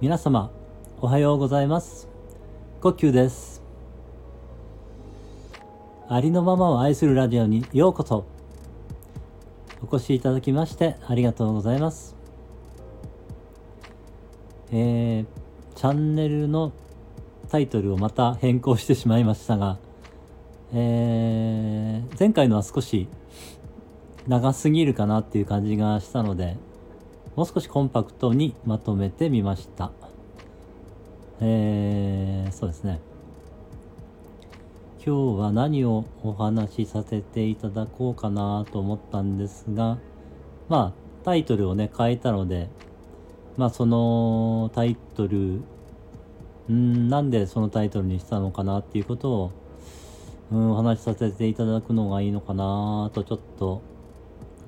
皆様おはようございます。呼吸です。ありのままを愛するラジオにようこそ。お越しいただきましてありがとうございます。えー、チャンネルのタイトルをまた変更してしまいましたが、えー、前回のは少し長すぎるかなっていう感じがしたのでもう少しコンパクトにまとめてみました。えー、そうですね。今日は何をお話しさせていただこうかなと思ったんですが、まあ、タイトルをね、変えたので、まあ、そのタイトル、んなんでそのタイトルにしたのかなっていうことを、うん、お話しさせていただくのがいいのかなとちょっと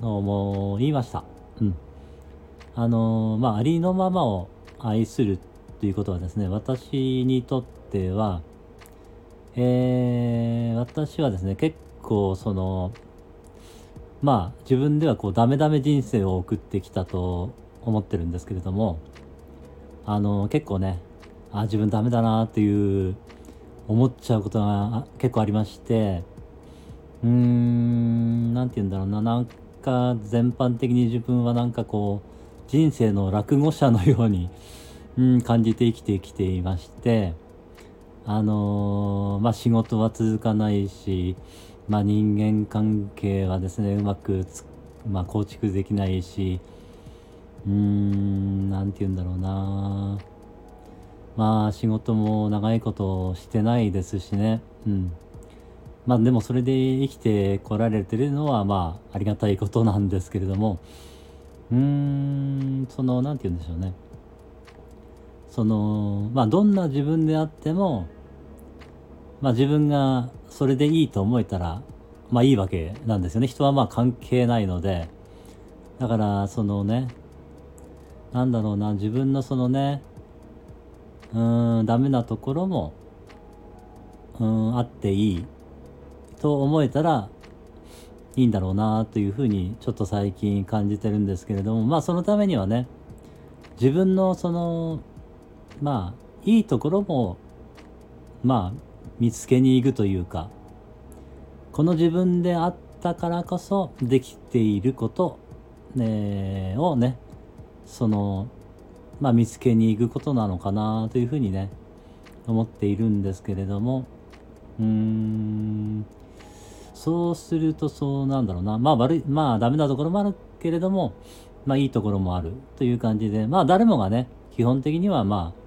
思いました。うん。あのまあ、ありのままを愛するということはですね、私にとっては、えー、私はですね、結構その、まあ、自分ではこう、ダメダメ人生を送ってきたと思ってるんですけれども、あの、結構ね、あ、自分ダメだなっていう思っちゃうことが結構ありまして、うーん、なんて言うんだろうな、なんか全般的に自分はなんかこう、人生の落語者のように、うん、感じて生きてきていまして、あのー、まあ、仕事は続かないし、まあ、人間関係はですね、うまくまあ、構築できないし、うーん、なんて言うんだろうなまあ、仕事も長いことしてないですしね、うん。まあ、でもそれで生きてこられてるのは、まあ、ありがたいことなんですけれども、うーんその何て言うんでしょうね。そのまあどんな自分であってもまあ自分がそれでいいと思えたらまあいいわけなんですよね。人はまあ関係ないので。だからそのねなんだろうな自分のそのねうーんダメなところもうんあっていいと思えたらいいんだろうなというふうにちょっと最近感じてるんですけれどもまあそのためにはね自分のそのまあいいところもまあ見つけに行くというかこの自分であったからこそできていること、ね、をねそのまあ見つけに行くことなのかなというふうにね思っているんですけれどもうーん。そうするとそうなんだろうな。まあ悪い、まあダメなところもあるけれども、まあいいところもあるという感じで、まあ誰もがね、基本的にはまあ、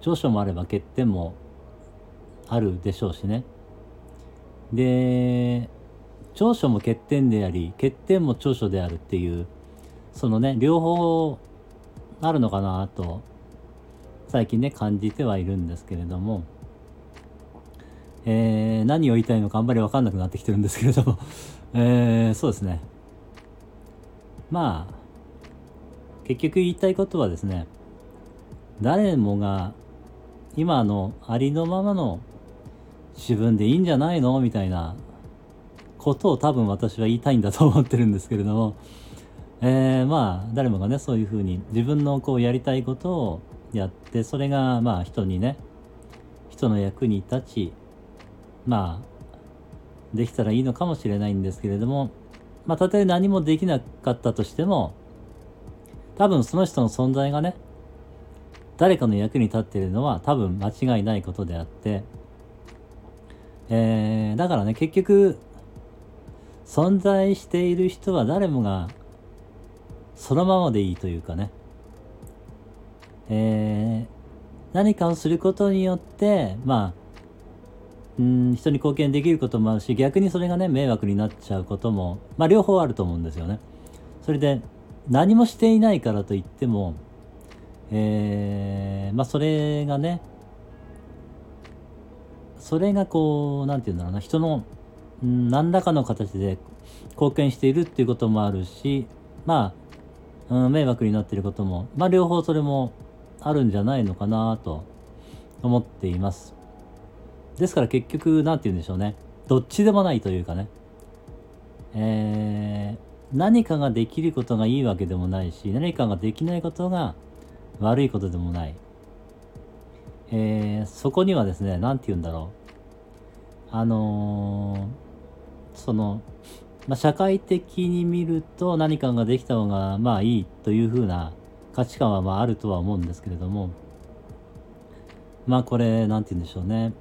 長所もあれば欠点もあるでしょうしね。で、長所も欠点であり、欠点も長所であるっていう、そのね、両方あるのかなと、最近ね、感じてはいるんですけれども、えー、何を言いたいのかあんまり分かんなくなってきてるんですけれどもえー、そうですね。まあ、結局言いたいことはですね、誰もが今のありのままの自分でいいんじゃないのみたいなことを多分私は言いたいんだと思ってるんですけれども、えー、まあ誰もがねそういうふうに自分のこうやりたいことをやってそれがまあ人にね人の役に立ちまあ、できたらいいのかもしれないんですけれども、まあ、たとえ何もできなかったとしても、多分その人の存在がね、誰かの役に立っているのは多分間違いないことであって、えー、だからね、結局、存在している人は誰もがそのままでいいというかね、えー、何かをすることによって、まあ、うん人に貢献できることもあるし逆にそれがね迷惑になっちゃうこともまあ両方あると思うんですよね。それで何もしていないからといっても、えー、まあそれがねそれがこう何て言うんだろうな人の何らかの形で貢献しているっていうこともあるしまあ、うん、迷惑になっていることもまあ両方それもあるんじゃないのかなと思っています。ですから結局、何て言うんでしょうね。どっちでもないというかね。えー、何かができることがいいわけでもないし、何かができないことが悪いことでもない。えー、そこにはですね、何て言うんだろう。あのー、その、まあ、社会的に見ると何かができた方がまあいいというふうな価値観はまああるとは思うんですけれども、まあこれ、何て言うんでしょうね。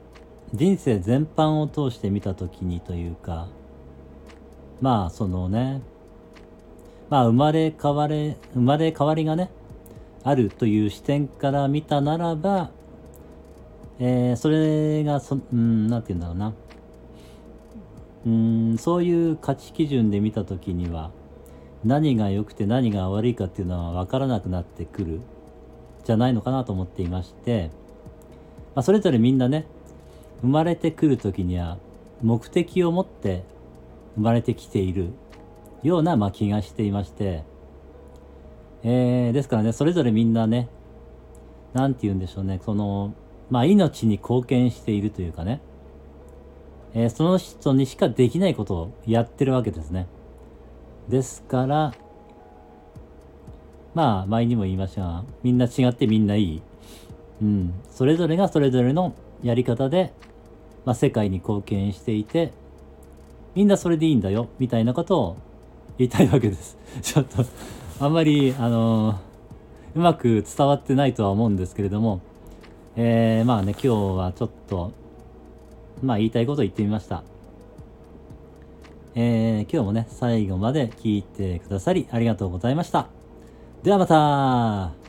人生全般を通して見た時にというか、まあそのね、まあ生まれ変われ、生まれ変わりがね、あるという視点から見たならば、えー、それがそ、うん、なんて言うんだろうな。うん、そういう価値基準で見た時には、何が良くて何が悪いかっていうのは分からなくなってくる、じゃないのかなと思っていまして、まあ、それぞれみんなね、生まれてくる時には目的を持って生まれてきているような、まあ、気がしていまして、えー、ですからね、それぞれみんなね、なんて言うんでしょうね、その、まあ、命に貢献しているというかね、えー、その人にしかできないことをやってるわけですね。ですから、まあ、前にも言いましたが、みんな違ってみんないい。うん。それぞれがそれぞれのやり方で、まあ、世界に貢献していて、みんなそれでいいんだよ、みたいなことを言いたいわけです。ちょっと、あんまり、あのー、うまく伝わってないとは思うんですけれども、えー、まあね、今日はちょっと、まあ言いたいことを言ってみました。えー、今日もね、最後まで聞いてくださりありがとうございました。ではまた